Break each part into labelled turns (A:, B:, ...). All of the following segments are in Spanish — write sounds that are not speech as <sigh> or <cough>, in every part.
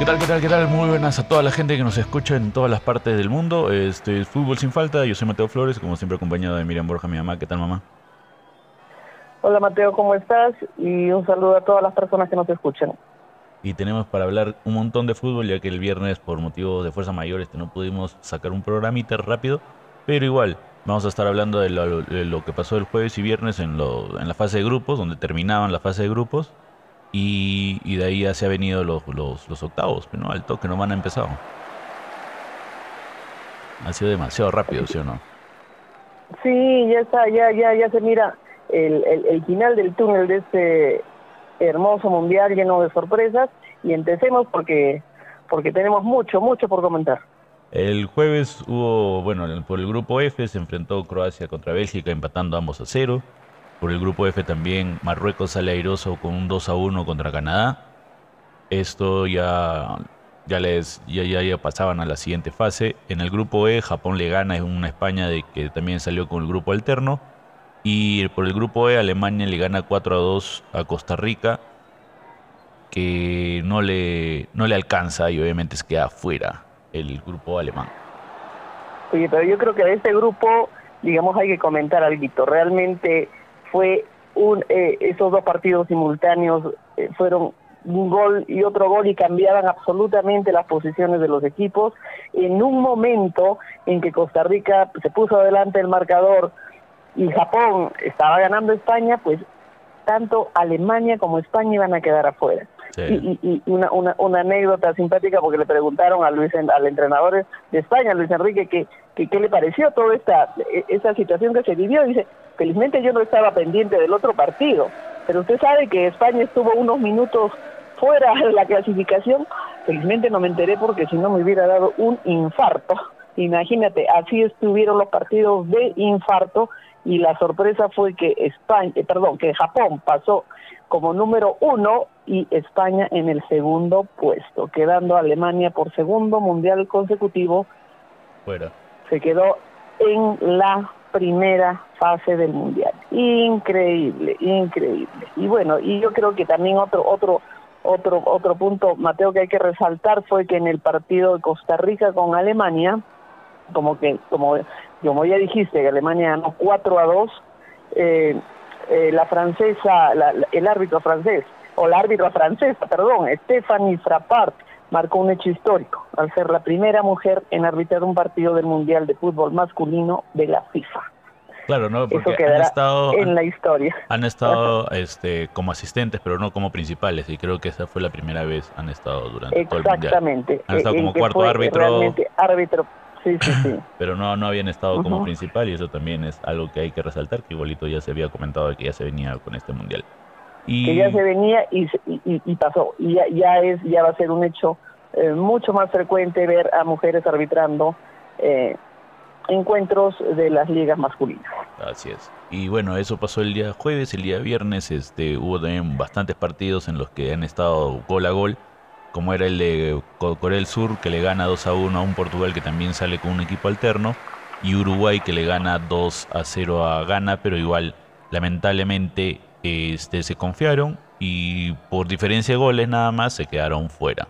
A: ¿Qué tal, qué tal, qué tal? Muy buenas a toda la gente que nos escucha en todas las partes del mundo. Este es Fútbol Sin Falta. Yo soy Mateo Flores, como siempre acompañado de Miriam Borja, mi mamá. ¿Qué tal, mamá?
B: Hola Mateo, ¿cómo estás? Y un saludo a todas las personas que nos escuchan.
A: Y tenemos para hablar un montón de fútbol, ya que el viernes, por motivos de fuerza mayor, este, no pudimos sacar un programita rápido. Pero igual, vamos a estar hablando de lo, de lo que pasó el jueves y viernes en, lo, en la fase de grupos, donde terminaban la fase de grupos. Y, y de ahí ya se han venido los, los, los octavos, ¿no? Al toque no van a empezar. Ha sido demasiado rápido, ¿sí o no?
B: Sí, ya está, ya, ya, ya se mira el, el, el final del túnel de este hermoso mundial lleno de sorpresas y empecemos porque porque tenemos mucho, mucho por comentar.
A: El jueves hubo, bueno, por el grupo F se enfrentó Croacia contra Bélgica empatando ambos a cero. Por el grupo F también Marruecos sale airoso con un 2 a 1 contra Canadá. Esto ya, ya les ya, ya, ya pasaban a la siguiente fase. En el grupo E Japón le gana a una España de que también salió con el grupo alterno. Y por el grupo E Alemania le gana 4 a 2 a Costa Rica que no le, no le alcanza y obviamente se queda fuera el grupo alemán.
B: Oye, pero yo creo que de este grupo, digamos, hay que comentar algo. Realmente fue un, eh, esos dos partidos simultáneos eh, fueron un gol y otro gol y cambiaban absolutamente las posiciones de los equipos. En un momento en que Costa Rica se puso adelante el marcador y Japón estaba ganando España, pues tanto Alemania como España iban a quedar afuera. Y, y, y una, una, una, anécdota simpática porque le preguntaron a Luis al entrenador de España, Luis Enrique, que, qué le pareció toda esta, esta situación que se vivió. Dice, felizmente yo no estaba pendiente del otro partido, pero usted sabe que España estuvo unos minutos fuera <laughs> de la clasificación. Felizmente no me enteré porque si no me hubiera dado un infarto. Imagínate, así estuvieron los partidos de infarto y la sorpresa fue que España, eh, perdón, que Japón pasó como número uno y España en el segundo puesto, quedando Alemania por segundo mundial consecutivo.
A: Fuera.
B: Se quedó en la primera fase del mundial. Increíble, increíble. Y bueno, y yo creo que también otro otro otro otro punto, Mateo, que hay que resaltar fue que en el partido de Costa Rica con Alemania, como que como como ya dijiste, que Alemania ganó 4 a 2, eh, eh, la francesa, la, la, el árbitro francés, o la árbitra francesa, perdón, Stephanie Frappart, marcó un hecho histórico al ser la primera mujer en arbitrar un partido del Mundial de Fútbol masculino de la FIFA.
A: Claro, no, porque
B: Eso
A: han estado
B: en la historia.
A: Han estado <laughs> este, como asistentes, pero no como principales, y creo que esa fue la primera vez han estado durante todo el mundial.
B: Exactamente.
A: Han estado como cuarto árbitro.
B: árbitro Sí, sí, sí. <laughs>
A: Pero no, no habían estado uh -huh. como principal y eso también es algo que hay que resaltar, que igualito ya se había comentado que ya se venía con este mundial.
B: Y... Que ya se venía y, y, y pasó. Y ya, ya, es, ya va a ser un hecho eh, mucho más frecuente ver a mujeres arbitrando eh, encuentros de las ligas masculinas.
A: Así es. Y bueno, eso pasó el día jueves, el día viernes este, hubo también bastantes partidos en los que han estado gol a gol como era el de Corea del Sur, que le gana 2 a 1 a un Portugal que también sale con un equipo alterno, y Uruguay que le gana 2 a 0 a Ghana, pero igual, lamentablemente, este, se confiaron y por diferencia de goles nada más se quedaron fuera.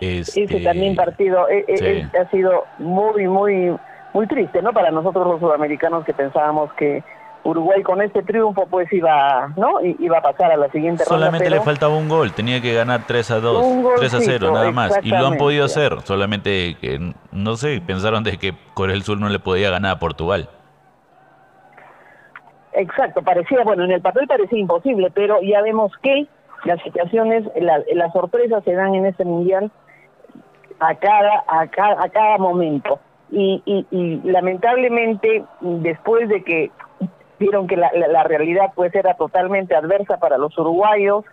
B: Este, Ese también partido eh, sí. eh, ha sido muy, muy, muy triste, ¿no? Para nosotros los sudamericanos que pensábamos que Uruguay con este triunfo pues iba, ¿no? iba a pasar a la siguiente
A: Solamente
B: ronda.
A: le faltaba un gol, tenía que ganar 3 a 2, 3 a 0 nada más. Y lo han podido hacer, solamente que, no sé, pensaron de que Corea del Sur no le podía ganar a Portugal.
B: Exacto, parecía, bueno, en el papel parecía imposible, pero ya vemos que las situaciones, la, las sorpresas se dan en este mundial a cada, a cada, a cada momento. Y, y, y lamentablemente, después de que vieron que la, la, la, realidad pues era totalmente adversa para los uruguayos,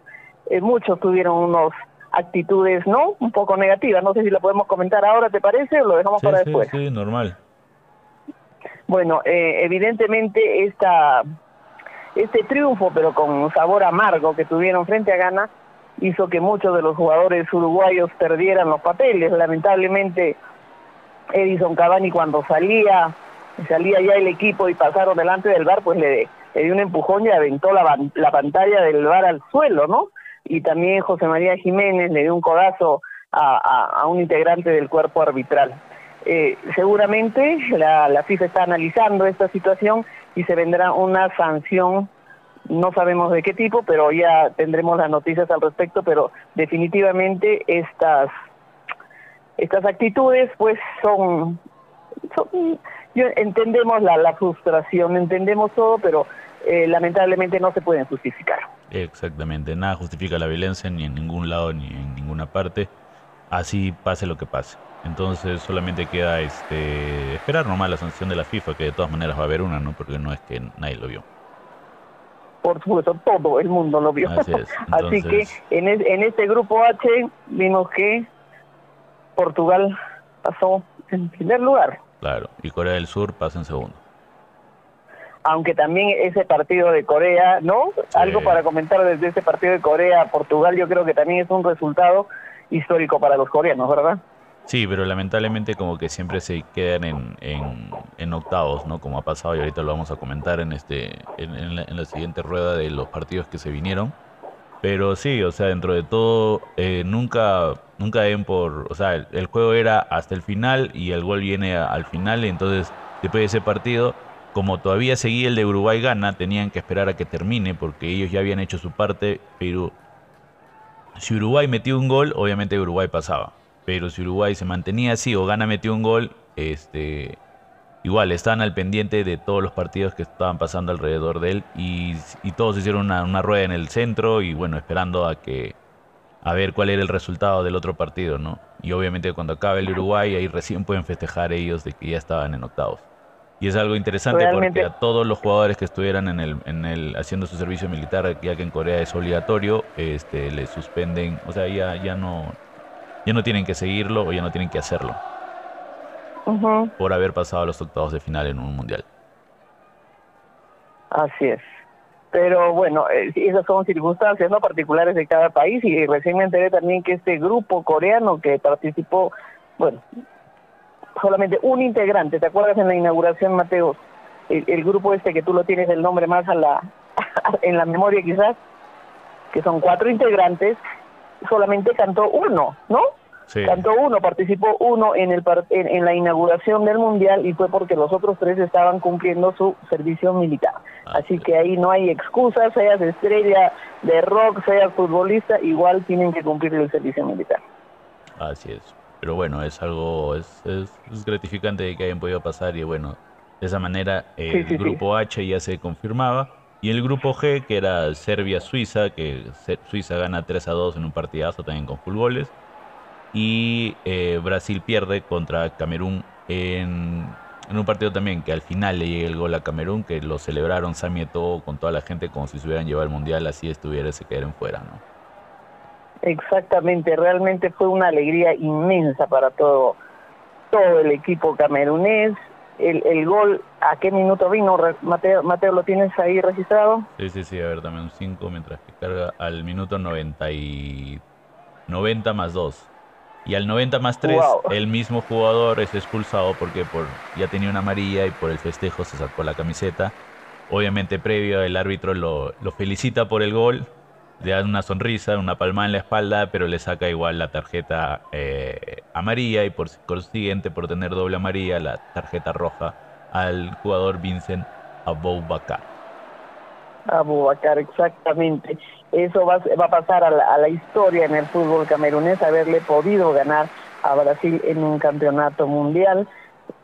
B: eh, muchos tuvieron unos actitudes, ¿no? Un poco negativas, no sé si la podemos comentar ahora, ¿te parece? O lo dejamos
A: sí,
B: para
A: sí,
B: después.
A: Sí, normal.
B: Bueno, eh, evidentemente esta, este triunfo, pero con sabor amargo que tuvieron frente a Ghana, hizo que muchos de los jugadores uruguayos perdieran los papeles. Lamentablemente, Edison Cavani cuando salía salía ya el equipo y pasaron delante del bar, pues le, le dio un empujón y aventó la, la pantalla del bar al suelo, ¿no? y también José María Jiménez le dio un codazo a, un integrante del cuerpo arbitral. Eh, seguramente la, la FIFA está analizando esta situación y se vendrá una sanción no sabemos de qué tipo, pero ya tendremos las noticias al respecto, pero definitivamente estas estas actitudes pues son, yo, entendemos la, la frustración, entendemos todo, pero eh, lamentablemente no se pueden justificar.
A: Exactamente, nada justifica la violencia ni en ningún lado ni en ninguna parte, así pase lo que pase. Entonces solamente queda este esperar nomás la sanción de la FIFA, que de todas maneras va a haber una, ¿no? Porque no es que nadie lo vio.
B: Por supuesto, todo el mundo lo vio. Así, <laughs> Así que en, en este grupo H vimos que Portugal pasó en primer lugar.
A: Claro, y Corea del Sur pasa en segundo.
B: Aunque también ese partido de Corea, ¿no? Algo para comentar desde ese partido de Corea-Portugal, yo creo que también es un resultado histórico para los coreanos, ¿verdad?
A: Sí, pero lamentablemente como que siempre se quedan en, en, octavos, ¿no? Como ha pasado y ahorita lo vamos a comentar en este en, la, siguiente rueda de los partidos que se vinieron. Pero sí, o sea, dentro de todo, eh, nunca nunca den por, o sea, el, juego era hasta el final y el gol viene al final, entonces después de ese partido, como todavía seguía el de Uruguay gana, tenían que esperar a que termine porque ellos ya habían hecho su parte, pero si Uruguay metió un gol, obviamente Uruguay pasaba, pero si Uruguay se mantenía así o gana metió un gol, este igual estaban al pendiente de todos los partidos que estaban pasando alrededor de él y, todos hicieron una, una, rueda en el centro y bueno, esperando a que a ver cuál era el resultado del otro partido, ¿no? Y obviamente cuando acabe el Uruguay, ahí recién pueden festejar ellos de que ya estaban en octavos. Y es algo interesante porque a todos los jugadores que estuvieran en el, en el haciendo su servicio militar, ya que en Corea es obligatorio, este, les suspenden, o sea, ya, ya no ya no tienen que seguirlo o ya no tienen que hacerlo. Por haber pasado a los octavos de final en un mundial.
B: Así es. Pero bueno, eh, esas son circunstancias no particulares de cada país y recién me enteré también que este grupo coreano que participó, bueno, solamente un integrante, ¿te acuerdas en la inauguración, Mateo? El, grupo este que tú lo tienes el nombre más a la <laughs> en la memoria quizás, que son cuatro integrantes, solamente cantó uno, ¿no? Cantó uno, participó uno en, el en, la inauguración del Mundial y fue porque los otros tres estaban cumpliendo su servicio militar. Ah, Así que ahí no hay excusas, seas estrella de rock, seas futbolista, igual tienen que cumplir el servicio militar.
A: Así es. Pero bueno, es algo, es, es, gratificante que hayan podido pasar y bueno, de esa manera el grupo H ya se confirmaba. Y el grupo G, que era Serbia-Suiza, que Suiza gana 3 a 2 en un partidazo también con full goles y eh, Brasil pierde contra Camerún en, un partido también que al final le llega el gol a Camerún, que lo celebraron Sami todo con toda la gente como si se hubieran llevado el mundial, así estuviera se quedaron fuera, ¿no?
B: Exactamente, realmente fue una alegría inmensa para todo, todo el equipo camerunés. El, el gol, ¿a qué minuto vino? Mateo, Mateo, ¿lo tienes ahí registrado?
A: Sí, sí, sí, a ver, dame un 5 mientras que carga al minuto 90 y 90 más 2. Y al 90 más 3, el mismo jugador es expulsado porque por, ya tenía una amarilla y por el festejo se sacó la camiseta. Obviamente previo el árbitro lo, lo felicita por el gol, le da una sonrisa, una palma en la espalda, pero le saca igual la tarjeta eh, amarilla y por consiguiente por tener doble amarilla la tarjeta roja al jugador Vincent Aboubakar.
B: Aboubakar, exactamente eso va, va a pasar a la, historia en el fútbol camerunés, haberle podido ganar a Brasil en un campeonato mundial.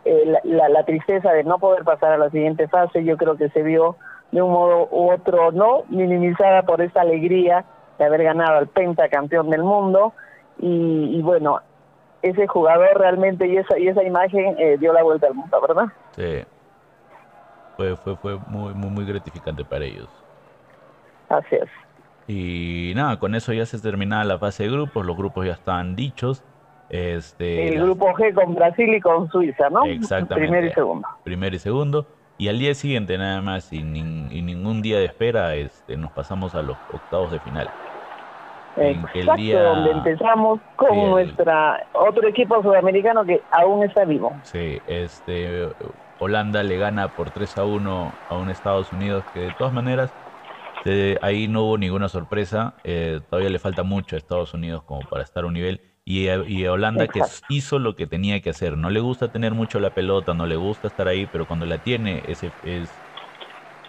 B: Eh, la, la, tristeza de no poder pasar a la siguiente fase, yo creo que se vio de un modo u otro, ¿no? Minimizada por esta alegría de haber ganado al pentacampeón del mundo. Y, bueno, ese jugador realmente y esa, y esa imagen eh, dio la vuelta al mundo, ¿verdad?
A: Sí. Fue, fue, fue muy, muy, muy gratificante para ellos.
B: Así es.
A: Y nada, con eso ya se terminaba la fase de grupos, los grupos ya estaban dichos. Este,
B: el grupo G con Brasil y con Suiza, ¿no?
A: Exactamente.
B: Primero y segundo.
A: Primero y segundo. Y al día siguiente, nada más, y, ningún día de espera, este, nos pasamos a los octavos de final.
B: Exacto, día... donde empezamos con nuestra otro equipo sudamericano que aún está vivo.
A: Sí, este, Holanda le gana por 3 a 1 a un Estados Unidos que de todas maneras ahí no hubo ninguna sorpresa. Eh, todavía le falta mucho a Estados Unidos como para estar a un nivel. Y, y Holanda que hizo lo que tenía que hacer. No le gusta tener mucho la pelota, no le gusta estar ahí, pero cuando la tiene es,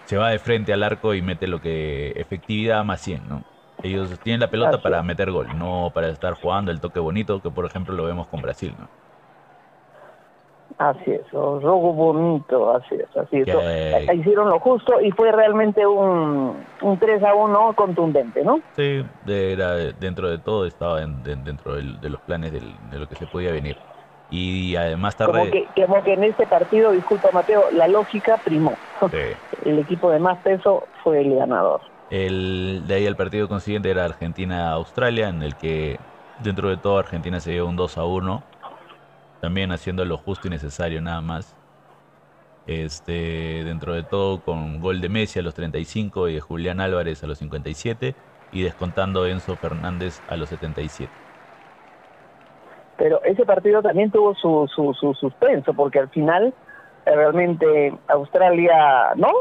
A: se va de frente al arco y mete lo que efectividad más 100, ¿no? Ellos tienen la pelota para meter gol, no para estar jugando el toque bonito que por ejemplo lo vemos con Brasil, ¿no?
B: Así es, robo bonito, así es, así es. Eh, hicieron lo justo y fue realmente un, un 3 a 1 contundente, ¿no?
A: Sí, era, dentro de todo estaba dentro de los planes de lo que se podía venir. Y además tarde...
B: Como que, como que en este partido, disculpa Mateo, la lógica primó. <laughs> El equipo de más peso fue el ganador.
A: El, de ahí el partido consiguiente era Argentina-Australia, en el que dentro de todo Argentina se dio un 2 a 1 también haciendo lo justo y necesario nada más. Este, dentro de todo con gol de Messi a los 35 y de Julián Álvarez a los 57 y descontando Enzo Fernández a los 77.
B: Pero ese partido también tuvo su, su, su suspenso porque al final eh, realmente Australia, ¿no?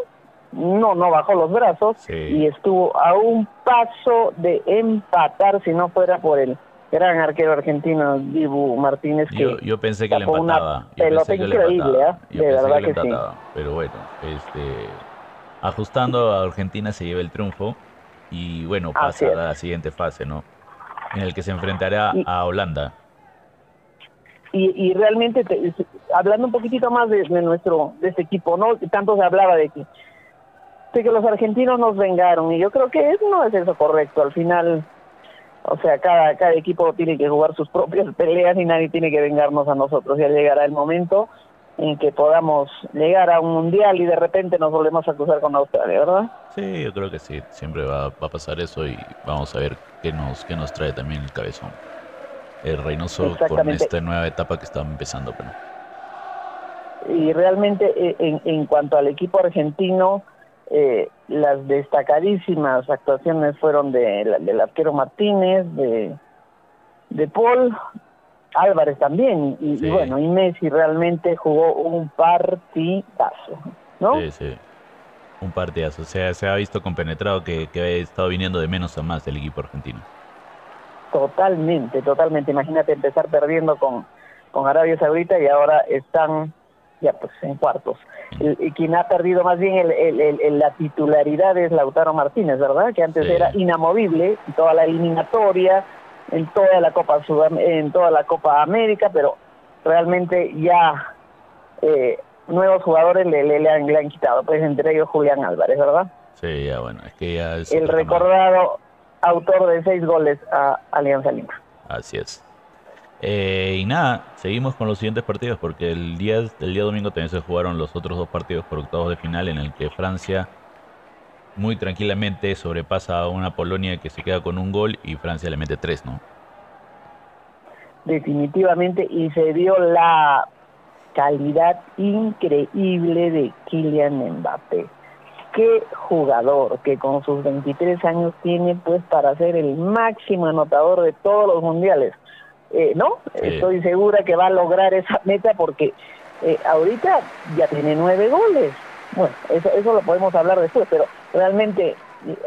B: No, no bajó los brazos y estuvo a un paso de empatar si no fuera por él gran arquero argentino, Dibu Martínez, que
A: yo, pensé que le empataba.
B: Yo increíble, ¿eh? de verdad que, sí.
A: Pero bueno, este, ajustando a Argentina se lleva el triunfo y bueno, pasa a la siguiente fase, ¿no? En el que se enfrentará a Holanda.
B: Y, y realmente, hablando un poquitito más de, nuestro, de este equipo, ¿no? Tanto se hablaba de que, de que los argentinos nos vengaron y yo creo que no es eso correcto. Al final o sea, cada, cada equipo tiene que jugar sus propias <laughs> peleas y nadie tiene que vengarnos a nosotros. Ya llegará el momento en que podamos llegar a un mundial y de repente nos volvemos a cruzar con Australia, ¿verdad?
A: Sí, yo creo que sí. Siempre va, a pasar eso y vamos a ver qué nos, qué nos trae también el cabezón. El Reynoso con esta nueva etapa que está empezando. Pero...
B: Y realmente eh, en, en cuanto al equipo argentino, eh, las destacadísimas actuaciones fueron de, del arquero Martínez, de, de Paul, Álvarez también, y, bueno, y Messi realmente jugó un partidazo, ¿no?
A: Sí, sí, un partidazo. O sea, se ha visto compenetrado que, que ha estado viniendo de menos a más el equipo argentino.
B: Totalmente, totalmente. Imagínate empezar perdiendo con, con Arabia Saudita y ahora están ya pues en cuartos. y quien ha perdido más bien el, la titularidad es Lautaro Martínez, ¿verdad? Que antes era inamovible en toda la eliminatoria, en toda la Copa en toda la Copa América, pero realmente ya eh, nuevos jugadores le, le, han, le han quitado, pues entre ellos Julián Álvarez, ¿verdad?
A: Sí, ya bueno, es que ya...
B: el recordado autor de seis goles a Alianza Lima.
A: Así es. Eh, y nada, seguimos con los siguientes partidos porque el día, el día domingo también se jugaron los otros dos partidos por octavos de final en el que Francia muy tranquilamente sobrepasa a una Polonia que se queda con un gol y Francia le mete tres, ¿no?
B: Definitivamente, y se vio la calidad increíble de Kylian Mbappé. Qué jugador que con sus 23 años tiene pues para ser el máximo anotador de todos los mundiales eh, ¿no? Estoy segura que va a lograr esa meta porque eh, ahorita ya tiene nueve goles. Bueno, eso, eso lo podemos hablar después, pero realmente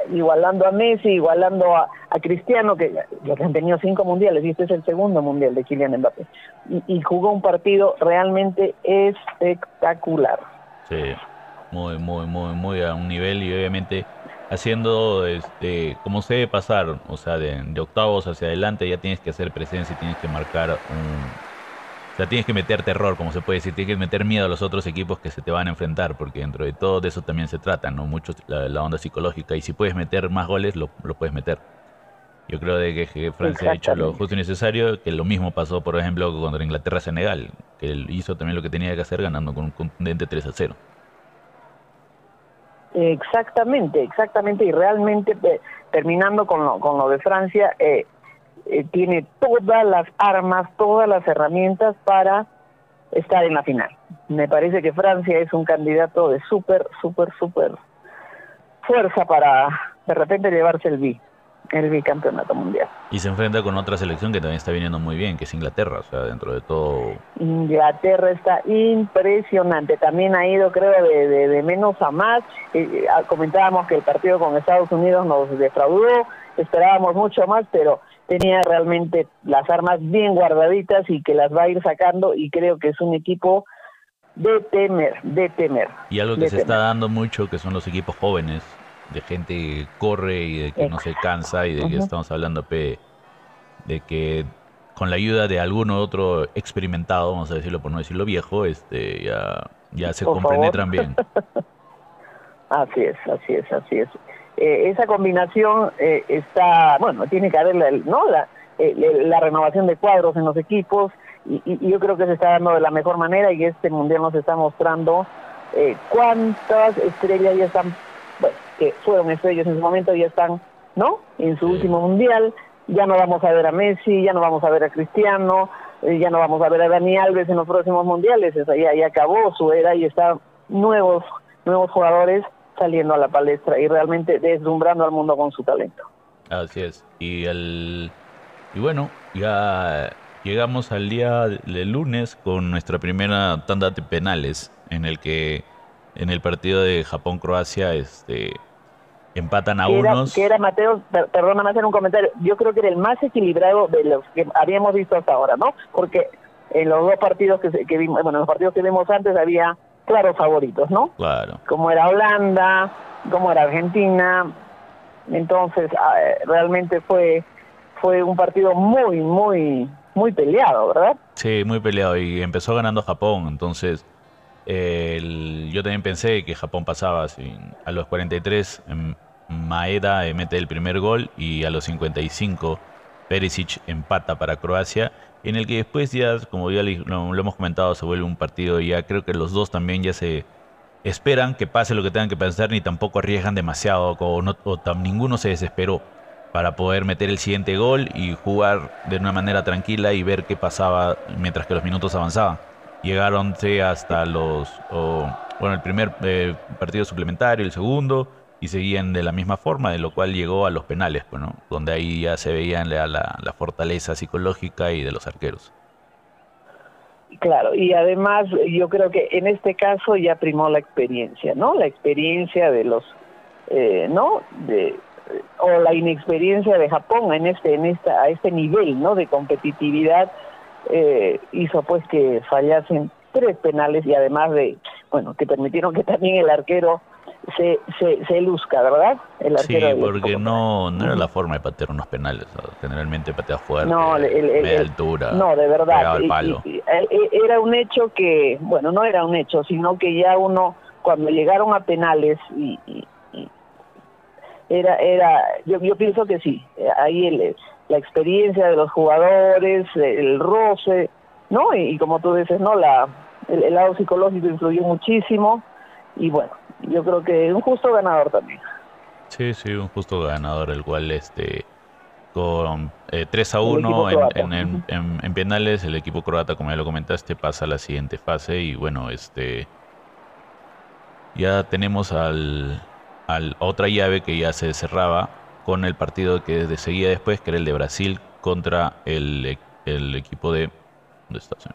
B: igualando a Messi, igualando a, Cristiano, que ya han tenido cinco mundiales, y este es el segundo mundial de Kylian Mbappé, y, y jugó un partido realmente espectacular.
A: Sí, muy, muy, muy, muy a un nivel y obviamente haciendo este como se debe pasar, o sea, de, octavos hacia adelante ya tienes que hacer presencia y tienes que marcar un... O sea, tienes que meter terror, como se puede decir, tienes que meter miedo a los otros equipos que se te van a enfrentar, porque dentro de todo de eso también se trata, ¿no? Mucho la, onda psicológica, y si puedes meter más goles, lo, puedes meter. Yo creo de que, Francia ha hecho lo justo y necesario, que lo mismo pasó, por ejemplo, contra Inglaterra-Senegal, que hizo también lo que tenía que hacer ganando con un contundente 3 a 0.
B: Exactamente, exactamente, y realmente eh, terminando con lo, con lo de Francia, eh, eh, tiene todas las armas, todas las herramientas para estar en la final. Me parece que Francia es un candidato de súper, súper, súper fuerza para de repente llevarse el B. el bicampeonato mundial.
A: Y se enfrenta con otra selección que también está viniendo muy bien, que es Inglaterra, o sea, dentro de todo.
B: Inglaterra está impresionante, también ha ido creo de, de, menos a más. Eh, comentábamos que el partido con Estados Unidos nos defraudó, esperábamos mucho más, pero tenía realmente las armas bien guardaditas y que las va a ir sacando y creo que es un equipo de temer, de temer.
A: Y algo que se está dando mucho, que son los equipos jóvenes, de gente que corre y de que no se cansa y de que estamos hablando de que con la ayuda de alguno otro experimentado, vamos a decirlo por no decirlo viejo, este ya, ya se compenetran bien. <laughs>
B: así es, así es, así es. Eh, esa combinación eh, está, bueno, tiene que haber la, ¿no? La, eh, la renovación de cuadros en los equipos y, y, yo creo que se está dando de la mejor manera y este mundial nos está mostrando cuántas estrellas ya están que fueron estrellas en su momento, ya están, ¿no? En su último mundial, ya no vamos a ver a Messi, ya no vamos a ver a Cristiano, eh, ya no vamos a ver a Dani Alves en los próximos mundiales, Eso ya, ya acabó su era y están nuevos, nuevos jugadores saliendo a la palestra y realmente deslumbrando al mundo con su talento.
A: Así es. Y el y bueno, ya llegamos al día del lunes con nuestra primera tanda de penales en el que en el partido de Japón-Croacia este, empatan a unos.
B: que era Mateo, perdóname hacer un comentario, yo creo que era el más equilibrado de los que habíamos visto hasta ahora, ¿no? Porque en los dos partidos que, que vimos, bueno, los partidos que vimos antes había claros favoritos, ¿no?
A: Claro.
B: Como era Holanda, como era Argentina, entonces realmente fue fue un partido muy, muy, muy peleado, ¿verdad?
A: Sí, muy peleado y empezó ganando Japón, entonces yo también pensé que Japón pasaba a los 43. Maeda mete el primer gol y a los 55 Perisic empata para Croacia, en el que después ya, como ya lo, hemos comentado, se vuelve un partido y ya creo que los dos también ya se esperan que pase lo que tengan que pensar ni tampoco arriesgan demasiado o, o ninguno se desesperó para poder meter el siguiente gol y jugar de una manera tranquila y ver qué pasaba mientras que los minutos avanzaban llegaron hasta los, bueno, el primer eh, partido suplementario, el segundo, y seguían de la misma forma, de lo cual llegó a los penales, bueno, pues, donde ahí ya se veía la, la, fortaleza psicológica y de los arqueros.
B: Claro, y además yo creo que en este caso ya primó la experiencia, ¿no? La experiencia de los, eh, ¿no? De, o la inexperiencia de Japón en este, en esta, a este nivel, ¿no? De competitividad eh, hizo pues que fallasen tres penales y además de, bueno, que permitieron que también el arquero se, se, se luzca, ¿verdad? El
A: arquero sí, porque no, no era la forma de patear unos penales. Generalmente patea fuerte, no, media altura.
B: No, de verdad. era un hecho que, bueno, no era un hecho, sino que ya uno, cuando llegaron a penales y, era, era, yo, yo pienso que sí, ahí el, la experiencia de los jugadores, el roce, ¿no? Y, como tú dices, ¿no? La, el, lado psicológico influyó muchísimo y bueno, yo creo que un justo ganador también.
A: Sí, sí, un justo ganador, el cual este con eh, 3 a 1 en, en, en, penales, el equipo croata, como ya lo comentaste, pasa a la siguiente fase y bueno, este ya tenemos al, al otra llave que ya se cerraba con el partido que seguía después, que era el de Brasil contra el, el equipo de... ¿Dónde está? Se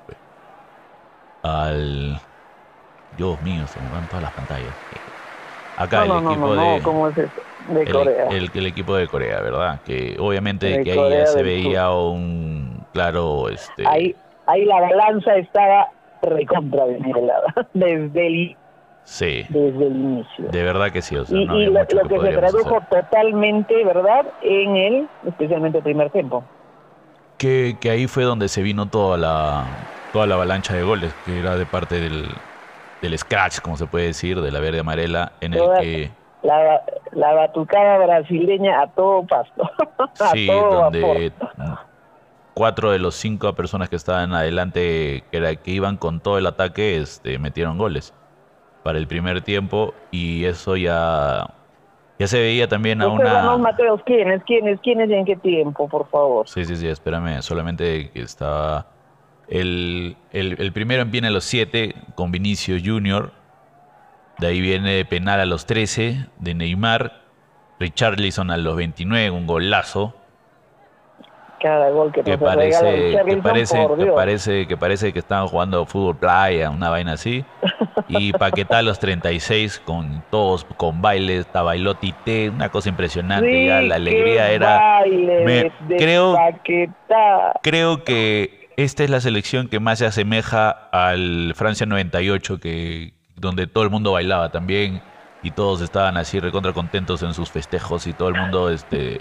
A: Al... Dios mío, se me van todas las pantallas. Acá el equipo de...
B: ¿Cómo es De Corea.
A: El, el, equipo de Corea, ¿verdad? Que obviamente que ahí ya se veía un claro... Este...
B: Ahí, ahí la balanza estaba recontra <laughs> desde el
A: Sí.
B: Desde el inicio.
A: De verdad que sí. O
B: sea, y, y lo, que, se tradujo totalmente, ¿verdad? En el, especialmente el primer tiempo.
A: Que, que ahí fue donde se vino toda la, toda la avalancha de goles, que era de parte del, del scratch, como se puede decir, de la verde amarela, en el que...
B: La, la batucada brasileña a todo pasto. <laughs>
A: sí, donde cuatro de los cinco personas que estaban adelante, que, era, que iban con todo el ataque, este, metieron goles para el primer tiempo y eso ya ya se veía también a una...
B: Mateos, ¿quiénes, quiénes, quiénes y en qué tiempo, por favor?
A: Sí, sí, sí, espérame, solamente que estaba... El, el, primero viene a los 7 con Vinicio Junior, de ahí viene penal a los 13 de Neymar, Richarlison a los 29, un golazo.
B: Cada gol que,
A: que parece, que parece, que parece, que parece que estaban jugando fútbol playa, una vaina así. Y <laughs> Paquetá a los 36 con todos, con bailes, Tabailotti T, una cosa impresionante. ya la alegría era. creo, creo que esta es la selección que más se asemeja al Francia 98, que donde todo el mundo bailaba también y todos estaban así recontra contentos en sus festejos y todo el mundo este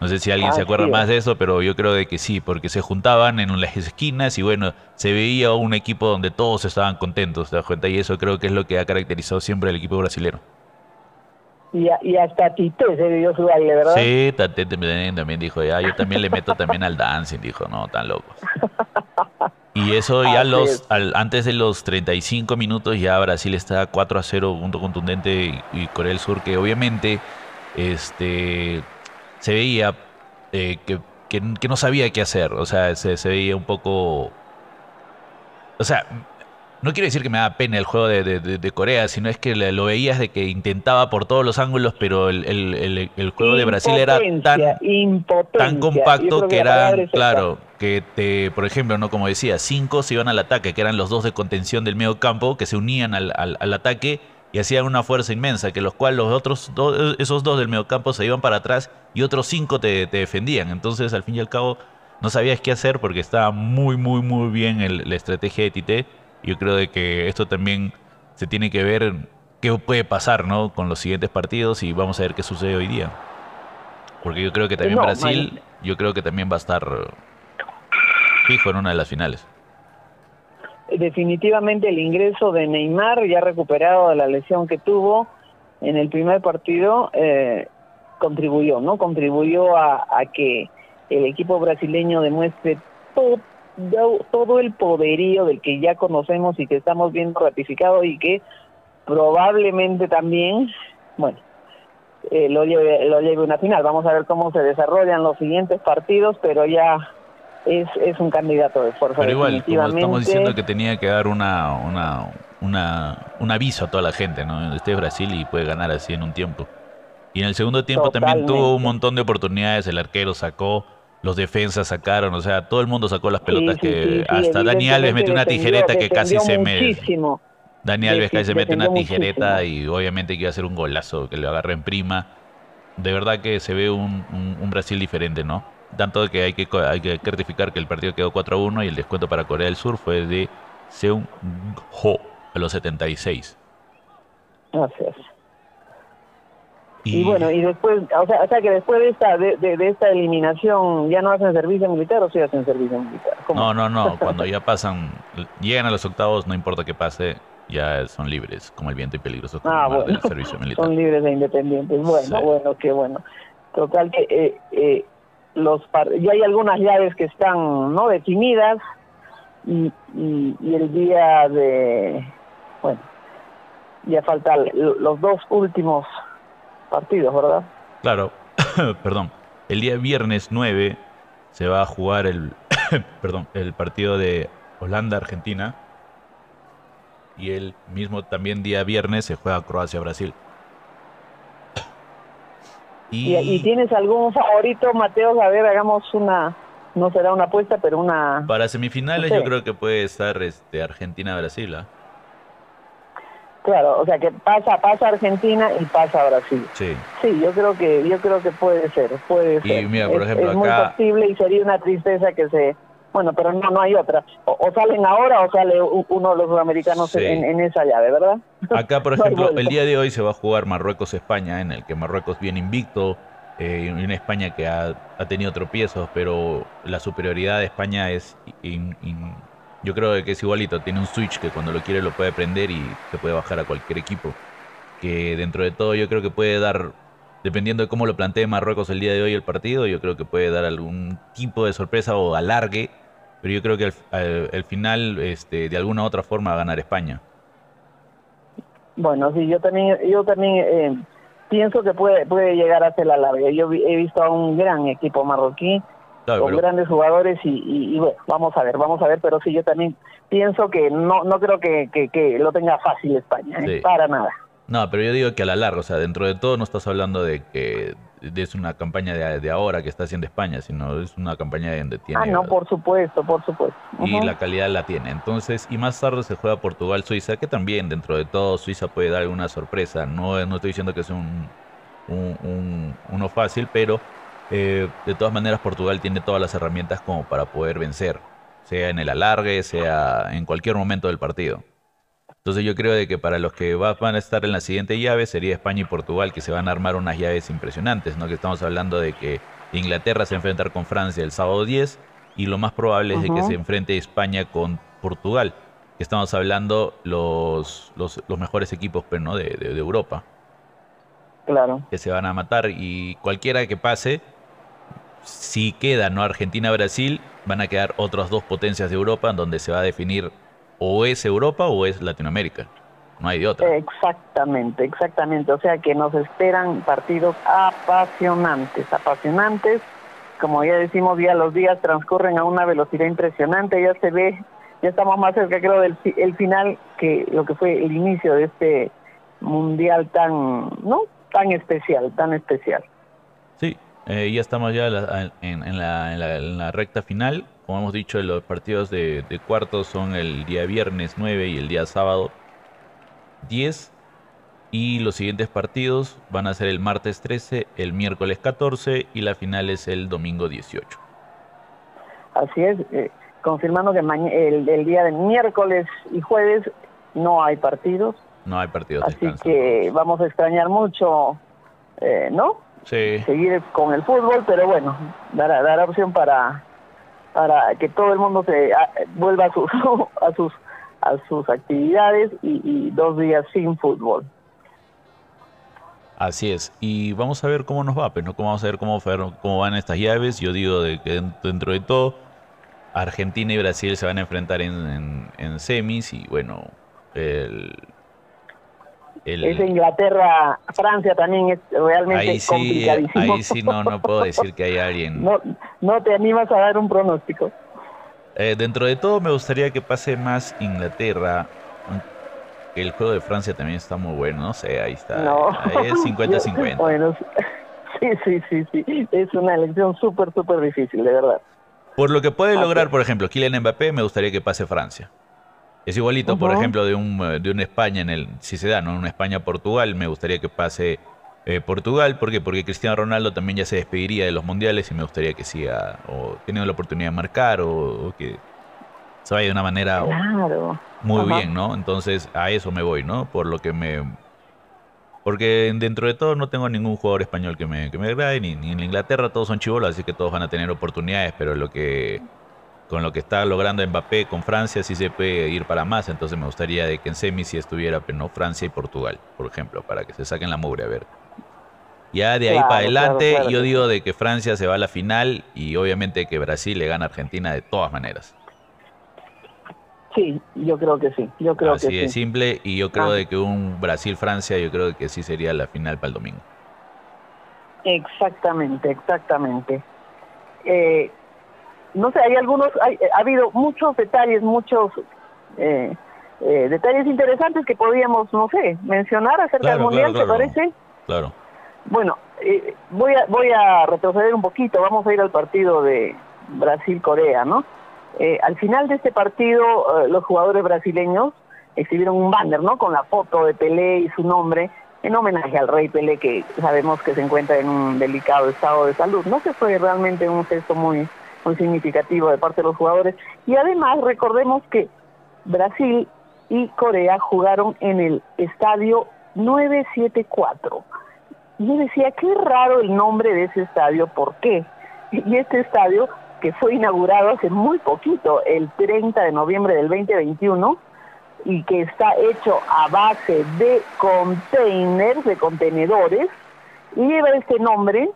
A: no sé si alguien se acuerda más de eso, pero yo creo de que sí, porque se juntaban en las esquinas y bueno, se veía un equipo donde todos estaban contentos, ¿te das cuenta? Y eso creo que es lo que ha caracterizado siempre al equipo brasileño.
B: Y, y hasta Tite se dio su baile, ¿verdad?
A: Sí, Tite también, también dijo, ya, yo también le meto también al dancing, dijo, no, tan loco. <laughs> Y eso ya los antes de los 35 minutos ya Brasil está 4 a 0, punto contundente y, Corea del Sur que obviamente este se veía eh, que, que, no sabía qué hacer, o sea, se, se veía un poco o sea, no quiero decir que me da pena el juego de, Corea, sino es que lo veías de que intentaba por todos los ángulos, pero el, juego de Brasil era tan, tan compacto que, era, claro, que te, por ejemplo, no como decía, cinco se iban al ataque, que eran los dos de contención del medio campo, que se unían al, ataque y hacían una fuerza inmensa, que los cuales los otros dos, esos dos del medio campo se iban para atrás y otros cinco te, te defendían. Entonces, al fin y al cabo, no sabías qué hacer porque estaba muy, muy, muy bien la estrategia de Tite yo creo de que esto también se tiene que ver qué puede pasar ¿no? con los siguientes partidos y vamos a ver qué sucede hoy día. Porque yo creo que también Brasil, yo creo que también va a estar fijo en una de las finales.
B: Definitivamente el ingreso de Neymar, ya recuperado de la lesión que tuvo en el primer partido, eh, contribuyó, ¿no? Contribuyó a, a que el equipo brasileño demuestre todo todo el poderío del que ya conocemos y que estamos viendo ratificado y que probablemente también, bueno, eh, lo, lleve, lo lleve una final. Vamos a ver cómo se desarrollan los siguientes partidos, pero ya es, es un candidato de fuerza.
A: Pero igual, como estamos diciendo que tenía que dar una, una, una, un aviso a toda la gente, ¿no? Este es Brasil y puede ganar así en un tiempo. Y en el segundo tiempo también tuvo un montón de oportunidades, el arquero sacó los defensas sacaron, o sea, todo el mundo sacó las pelotas que hasta Dani Alves metió una tijereta que casi se me Dani Alves casi se mete una tijereta y obviamente que iba a ser un golazo que le agarre en prima. De verdad que se ve un, Brasil diferente, ¿no? Tanto que hay que hay que certificar que el partido quedó 4 a 1 y el descuento para Corea del Sur fue de Seung Ho a los 76.
B: Gracias. Y, bueno, y después, o sea, o sea que después de esta de, de, esta eliminación, ¿ya no hacen servicio militar o sí hacen servicio militar?
A: No, no, no, <laughs> cuando ya pasan, llegan a los octavos, no importa qué pase, ya son libres, como el viento y peligroso
B: ah, bueno. servicio <laughs> militar. Son libres e independientes. Bueno, bueno, qué bueno. Total que eh, eh, los ya hay algunas llaves que están no definidas y, y, el día de, bueno, ya faltan los dos últimos partidos, ¿verdad?
A: Claro, <coughs> perdón. El día viernes 9 se va a jugar el, <coughs> perdón, el partido de Holanda-Argentina. Y el mismo también día viernes se juega Croacia-Brasil.
B: Y... ¿Y, tienes algún favorito, Mateo? A ver, hagamos una, no será una apuesta, pero una...
A: Para semifinales yo creo que puede estar este, Argentina-Brasil. ¿ah?
B: Claro, o sea que pasa pasa Argentina y pasa Brasil. Sí. Sí, yo creo que yo creo que puede ser, puede ser.
A: Y mira, por ejemplo,
B: es, muy posible y sería una tristeza que se bueno, pero no no hay otra. O, salen ahora o sale uno de los sudamericanos en, esa llave, ¿verdad?
A: Acá, <laughs> por ejemplo, el día de hoy se va a jugar Marruecos-España, en el que Marruecos viene invicto, eh, y una España que ha, ha, tenido tropiezos, pero la superioridad de España es yo creo que es igualito, tiene un switch que cuando lo quiere lo puede prender y se puede bajar a cualquier equipo. Que dentro de todo yo creo que puede dar, dependiendo de cómo lo plantee Marruecos el día de hoy el partido, yo creo que puede dar algún tipo de sorpresa o alargue, pero yo creo que al, final este, de alguna u otra forma va a ganar España.
B: Bueno, sí, yo también, yo también eh, pienso que puede, puede llegar a ser la larga. Yo he visto a un gran equipo marroquí con grandes jugadores y, bueno, vamos a ver, vamos a ver, pero sí, yo también pienso que no no creo que, que, lo tenga fácil España, ¿eh? para nada.
A: No, pero yo digo que a la larga, o sea, dentro de todo no estás hablando de que es una campaña de, ahora que está haciendo España, sino es una campaña donde tiene...
B: Ah, no, por supuesto, por supuesto.
A: Y la calidad la tiene. Entonces, y más tarde se juega Portugal-Suiza, que también dentro de todo Suiza puede dar alguna sorpresa. No, no estoy diciendo que sea un, un, uno fácil, pero eh, de todas maneras Portugal tiene todas las herramientas como para poder vencer, sea en el alargue, sea en cualquier momento del partido. Entonces yo creo de que para los que van a estar en la siguiente llave sería España y Portugal, que se van a armar unas llaves impresionantes, ¿no? Que estamos hablando de que Inglaterra se va a enfrentar con Francia el sábado 10 y lo más probable es de que se enfrente España con Portugal, que estamos hablando los, los, mejores equipos pues, ¿no? de, de, Europa.
B: Claro.
A: Que se van a matar y cualquiera que pase, si queda no Argentina-Brasil, van a quedar otras dos potencias de Europa en donde se va a definir o es Europa o es Latinoamérica. No hay de otra.
B: Exactamente, exactamente. O sea que nos esperan partidos apasionantes, apasionantes. Como ya decimos, ya los días transcurren a una velocidad impresionante. Ya se ve, ya estamos más cerca, creo, del el final que lo que fue el inicio de este mundial tan, ¿no? Tan especial, tan especial.
A: Eh, ya estamos ya en, la, recta final. Como hemos dicho, los partidos de, cuartos son el día viernes 9 y el día sábado 10. Y los siguientes partidos van a ser el martes 13, el miércoles 14 y la final es el domingo 18.
B: Así es, eh, confirmando que el, el, día de miércoles y jueves no hay partidos.
A: No hay partidos.
B: Así que vamos a extrañar mucho, eh, ¿no? Seguir con el fútbol, pero bueno, dará, dará opción para, para que todo el mundo se vuelva a sus, <laughs> a sus, a sus actividades y, dos días sin fútbol.
A: Así es, y vamos a ver cómo nos va, pues, ¿no? vamos a ver cómo, cómo van estas llaves. Yo digo de que dentro de todo, Argentina y Brasil se van a enfrentar en, en semis y bueno, el,
B: es Inglaterra, Francia también es realmente ahí sí, complicadísimo.
A: Ahí sí no, no puedo decir que hay alguien. <laughs>
B: No, no te animas a dar un pronóstico.
A: Eh, dentro de todo me gustaría que pase más Inglaterra. El juego de Francia también está muy bueno, no sé, ahí está. Ahí es <laughs> 50-50.
B: Bueno, <laughs> sí, sí, sí, sí. Es una elección súper, súper difícil, de verdad.
A: Por lo que puede lograr, por ejemplo, Kylian Mbappé, me gustaría que pase Francia. Es igualito, por ejemplo, de un, de una España en el, si se da, ¿no? Una España-Portugal, me gustaría que pase eh, Portugal, ¿por qué? Porque Cristiano Ronaldo también ya se despediría de los mundiales y me gustaría que siga, o teniendo la oportunidad de marcar, o, que se vaya de una manera muy bien, ¿no? Entonces a eso me voy, ¿no? Por lo que me... Porque dentro de todo no tengo ningún jugador español que me, que me agrade, ni, ni en Inglaterra todos son chivolos, así que todos van a tener oportunidades, pero lo que con lo que está logrando Mbappé con Francia sí se puede ir para más, entonces me gustaría de que en semi si estuviera pero no Francia y Portugal, por ejemplo, para que se saquen la mugre a ver. Ya de ahí para adelante yo digo de que Francia se va a la final y obviamente que Brasil le gana a Argentina de todas maneras.
B: Sí, yo creo que sí, yo creo
A: Así de simple y yo creo ah. de que un Brasil-Francia yo creo que sí sería la final para el domingo.
B: Exactamente, exactamente. Eh, no sé, hay algunos, hay, eh, ha habido muchos detalles, muchos eh, eh, detalles interesantes que podríamos, no sé, mencionar acerca del Mundial, ¿te parece?
A: Claro.
B: Bueno, voy, a, voy a retroceder un poquito, vamos a ir al partido de Brasil-Corea, ¿no? al final de este partido, los jugadores brasileños exhibieron un banner, ¿no? Con la foto de Pelé y su nombre, en homenaje al rey Pelé, que sabemos que se encuentra en un delicado estado de salud. No que fue realmente un gesto muy muy significativo de parte de los jugadores. Y además recordemos que Brasil y Corea jugaron en el estadio 974. Y yo decía, qué raro el nombre de ese estadio, ¿por qué? Y este estadio, que fue inaugurado hace muy poquito, el 30 de noviembre del 2021, y que está hecho a base de containers, de contenedores, lleva este nombre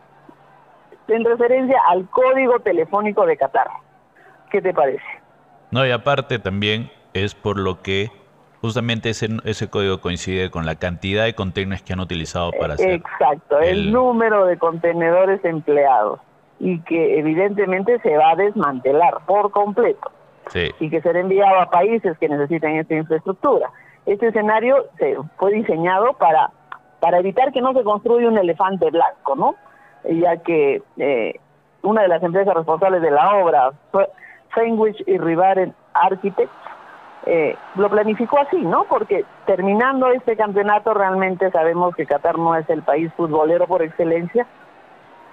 B: en referencia al código telefónico de Qatar. ¿Qué te parece?
A: No, y aparte también es por lo que justamente ese, ese código coincide con la cantidad de contenedores que han utilizado para hacer.
B: Exacto, el, número de contenedores empleados y que evidentemente se va a desmantelar por completo
A: sí.
B: y que será enviado a países que necesiten esta infraestructura. este escenario se fue diseñado para, para evitar que no se construya un elefante blanco, ¿no? Ya que eh, una de las empresas responsables de la obra, Sandwich y Rivaren Architects, eh, lo planificó así, ¿no? Porque terminando este campeonato realmente sabemos que Qatar no es el país futbolero por excelencia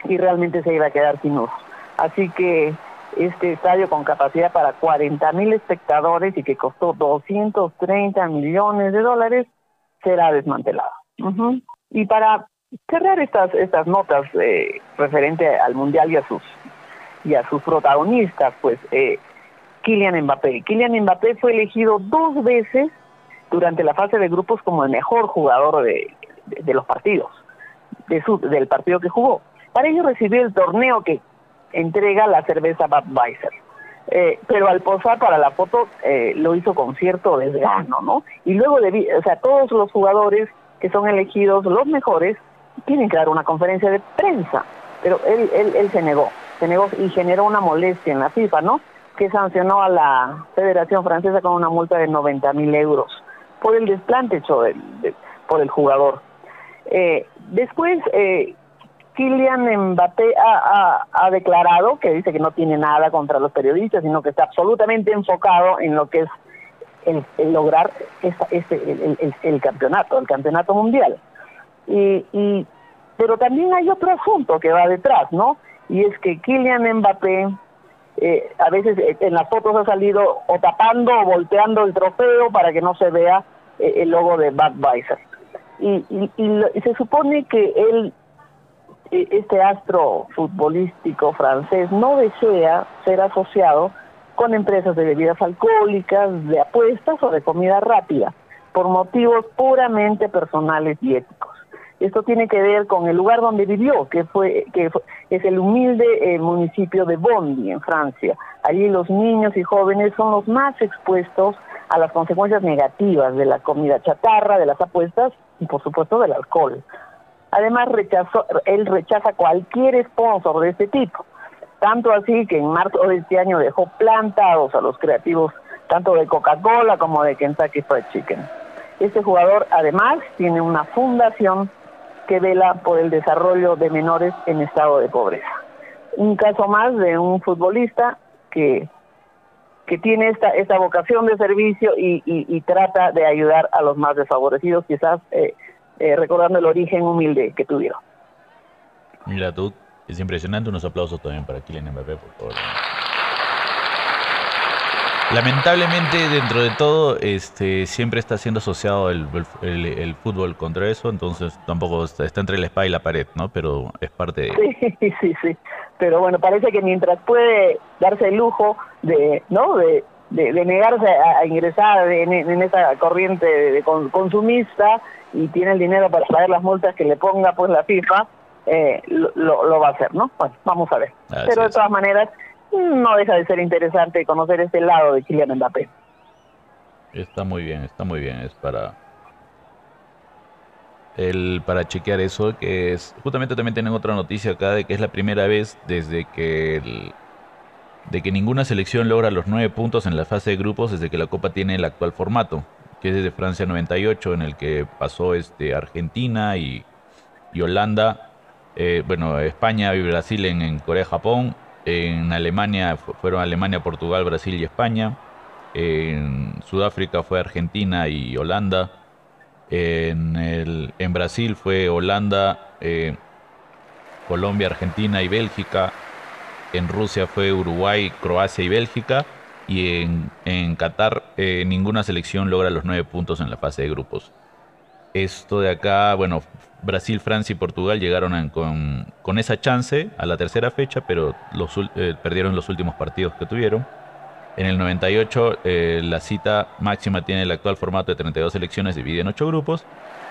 B: y realmente se iba a quedar sin uso. Así que este estadio con capacidad para 40 mil espectadores y que costó 230 millones de dólares será desmantelado. Y para cerrar estas estas notas eh, referente al mundial y a sus y a sus protagonistas, pues eh, Kylian Mbappé. Kylian Mbappé fue elegido dos veces durante la fase de grupos como el mejor jugador de, de, los partidos, de su, del partido que jugó. Para ello recibió el torneo que entrega la cerveza Budweiser. Eh, pero al posar para la foto eh, lo hizo con cierto desgano, ¿no? Y luego, de, o sea, todos los jugadores que son elegidos los mejores tienen que dar una conferencia de prensa, pero él, él, se negó, se negó y generó una molestia en la FIFA, ¿no? Que sancionó a la Federación Francesa con una multa de 90 mil euros por el desplante hecho por el jugador. Eh, después, eh, Kylian Mbappé ha, declarado que dice que no tiene nada contra los periodistas, sino que está absolutamente enfocado en lo que es el, lograr este, el, campeonato, el campeonato mundial. Y, pero también hay otro asunto que va detrás, ¿no? Y es que Kylian Mbappé eh, a veces eh, en las fotos ha salido o tapando o volteando el trofeo para que no se vea eh, el logo de Budweiser. Y, y se supone que él e, este astro futbolístico francés no desea ser asociado con empresas de bebidas alcohólicas, de apuestas o de comida rápida, por motivos puramente personales y éticos. Esto tiene que ver con el lugar donde vivió, que fue que es el humilde eh, municipio de Bondy, en Francia. Allí los niños y jóvenes son los más expuestos a las consecuencias negativas de la comida chatarra, de las apuestas y por supuesto del alcohol. Además, rechazó, él rechaza cualquier sponsor de este tipo. Tanto así que en marzo de este año dejó plantados a los creativos tanto de Coca-Cola como de Kentucky Fried Chicken. Este jugador además tiene una fundación que vela por el desarrollo de menores en estado de pobreza. Un caso más de un futbolista que, que tiene esta, esta vocación de servicio y, trata de ayudar a los más desfavorecidos, quizás eh, eh, recordando el origen humilde que tuvieron.
A: Mira tú, es impresionante, unos aplausos también para Kylian Mbappé, por favor. Lamentablemente, dentro de todo, este siempre está siendo asociado el, el, fútbol contra eso, entonces tampoco está, entre la espada y la pared, ¿no? Pero es parte de...
B: Sí, <laughs> sí, sí. Pero bueno, parece que mientras puede darse el lujo de, ¿no? De, de, negarse a, ingresar en, esa corriente de, consumista y tiene el dinero para pagar las multas que le ponga pues la FIFA, eh, lo, lo, va a hacer, ¿no? Bueno, vamos a ver. Pero de todas maneras, no deja de ser interesante conocer este lado de Kylian Mbappé.
A: Está muy bien, está muy bien. Es para el para chequear eso que es justamente también tienen otra noticia acá de que es la primera vez desde que el, de que ninguna selección logra los nueve puntos en la fase de grupos desde que la Copa tiene el actual formato, que es desde Francia 98, en el que pasó este, Argentina y, Holanda, eh, bueno, España y Brasil en, Corea-Japón, en Alemania fueron Alemania, Portugal, Brasil y España, en Sudáfrica fue Argentina y Holanda, en, el, en Brasil fue Holanda, eh, Colombia, Argentina y Bélgica, en Rusia fue Uruguay, Croacia y Bélgica. Y en, en Qatar eh, ninguna selección logra los nueve puntos en la fase de grupos. Esto de acá, bueno, Brasil, Francia y Portugal llegaron con, con, esa chance a la tercera fecha, pero los, eh, perdieron los últimos partidos que tuvieron. En el 98 eh, la cita máxima tiene el actual formato de 32 selecciones dividida en 8 grupos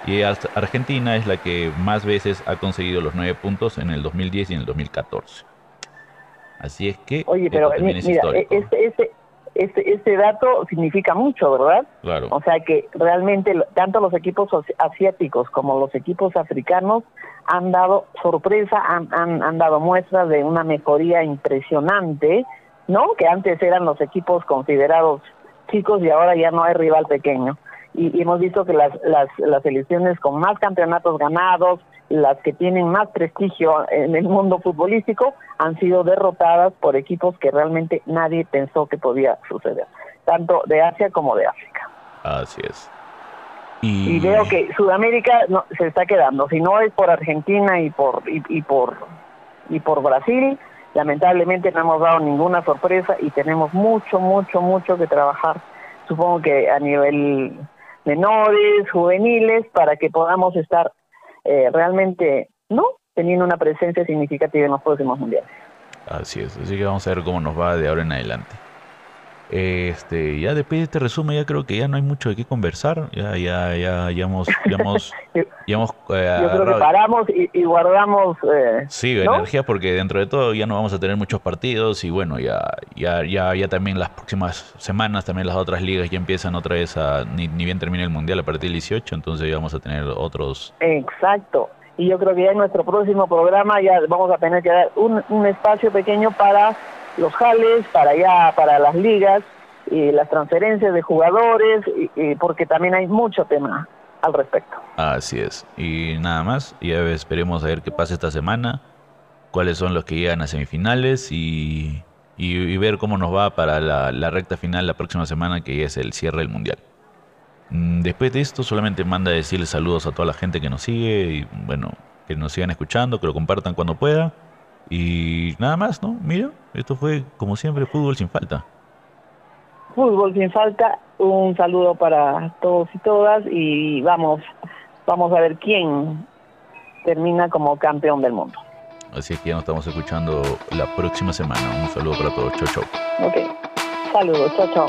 A: y Argentina es la que más veces ha conseguido los 9 puntos en el 2010 y en el 2014. Así es que.
B: Oye, pero mira, este, este, este, este, dato significa mucho, ¿verdad?
A: Claro.
B: O sea que realmente tanto los equipos asiáticos como los equipos africanos han dado sorpresa, han, han, han dado muestras de una mejoría impresionante, ¿no? Que antes eran los equipos considerados chicos y ahora ya no hay rival pequeño. y, hemos visto que las, las, las selecciones con más campeonatos ganados, las que tienen más prestigio en el mundo futbolístico, han sido derrotadas por equipos que realmente nadie pensó que podía suceder, tanto de Asia como de África.
A: Así es.
B: Y, veo que Sudamérica no, se está quedando, si no es por Argentina y por y por y por Brasil, lamentablemente no hemos dado ninguna sorpresa y tenemos mucho, mucho, mucho que trabajar, supongo que a nivel menores, juveniles, para que podamos estar eh, realmente, ¿no? Teniendo una presencia significativa en los próximos mundiales.
A: Así es, así que vamos a ver cómo nos va de ahora en adelante. Este, ya después de este resumen ya creo que ya no hay mucho de qué conversar, ya ya ya ya hemos ya hemos, <laughs> ya hemos
B: eh, Yo creo que paramos y, guardamos eh,
A: Sí, energía porque dentro de todo ya no vamos a tener muchos partidos y bueno, ya ya ya ya también las próximas semanas también las otras ligas ya empiezan otra vez a ni, ni bien termina el mundial a partir del 18, entonces ya vamos a tener otros
B: Exacto. Y yo creo que ya en nuestro próximo programa ya vamos a tener que dar un, un espacio pequeño para los jales para allá, para las ligas, y las transferencias de jugadores, y, porque también hay mucho tema al respecto.
A: Así es. Y nada más, ya esperemos a ver qué pasa esta semana, cuáles son los que llegan a semifinales y, y, ver cómo nos va para la, la, recta final la próxima semana, que es el cierre del Mundial. Mm, después de esto, solamente manda decirle saludos a toda la gente que nos sigue y bueno, que nos sigan escuchando, que lo compartan cuando pueda. Y nada más, ¿no? Mira, esto fue como siempre fútbol sin falta.
B: Fútbol sin falta, un saludo para todos y todas y vamos, vamos a ver quién termina como campeón del mundo.
A: Así es que ya nos estamos escuchando la próxima semana. Un saludo para todos. Chau, chau.
B: Ok. Saludos. Chau, chau.